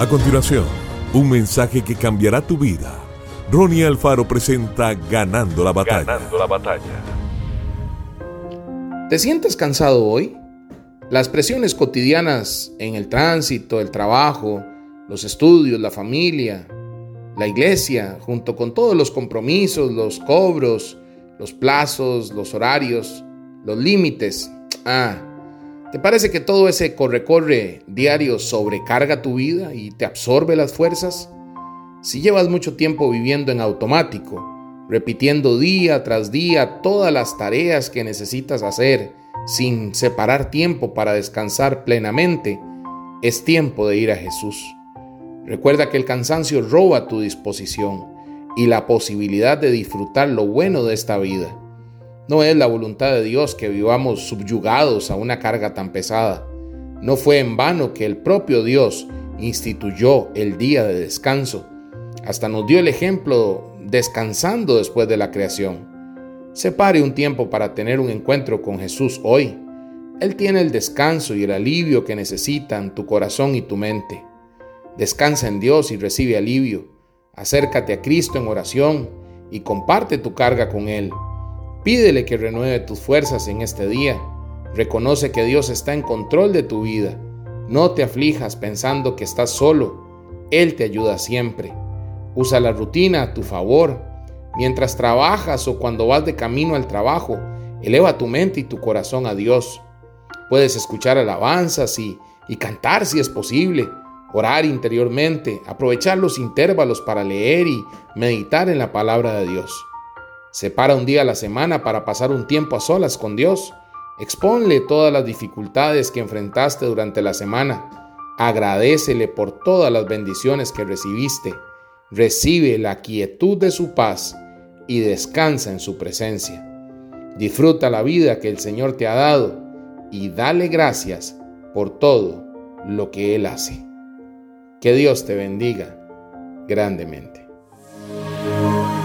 A continuación, un mensaje que cambiará tu vida. Ronnie Alfaro presenta Ganando la batalla. Ganando la batalla. ¿Te sientes cansado hoy? Las presiones cotidianas en el tránsito, el trabajo, los estudios, la familia, la iglesia, junto con todos los compromisos, los cobros, los plazos, los horarios, los límites. Ah, ¿te parece que todo ese corre-corre diario sobrecarga tu vida y te absorbe las fuerzas? Si llevas mucho tiempo viviendo en automático, repitiendo día tras día todas las tareas que necesitas hacer, sin separar tiempo para descansar plenamente, es tiempo de ir a Jesús. Recuerda que el cansancio roba tu disposición y la posibilidad de disfrutar lo bueno de esta vida. No es la voluntad de Dios que vivamos subyugados a una carga tan pesada. No fue en vano que el propio Dios instituyó el día de descanso hasta nos dio el ejemplo descansando después de la creación. Separe un tiempo para tener un encuentro con Jesús hoy. Él tiene el descanso y el alivio que necesitan tu corazón y tu mente. Descansa en Dios y recibe alivio. Acércate a Cristo en oración y comparte tu carga con Él. Pídele que renueve tus fuerzas en este día. Reconoce que Dios está en control de tu vida. No te aflijas pensando que estás solo. Él te ayuda siempre. Usa la rutina a tu favor. Mientras trabajas o cuando vas de camino al trabajo, eleva tu mente y tu corazón a Dios. Puedes escuchar alabanzas y, y cantar si es posible, orar interiormente, aprovechar los intervalos para leer y meditar en la palabra de Dios. Separa un día a la semana para pasar un tiempo a solas con Dios. Exponle todas las dificultades que enfrentaste durante la semana. Agradecele por todas las bendiciones que recibiste recibe la quietud de su paz y descansa en su presencia. Disfruta la vida que el Señor te ha dado y dale gracias por todo lo que Él hace. Que Dios te bendiga grandemente.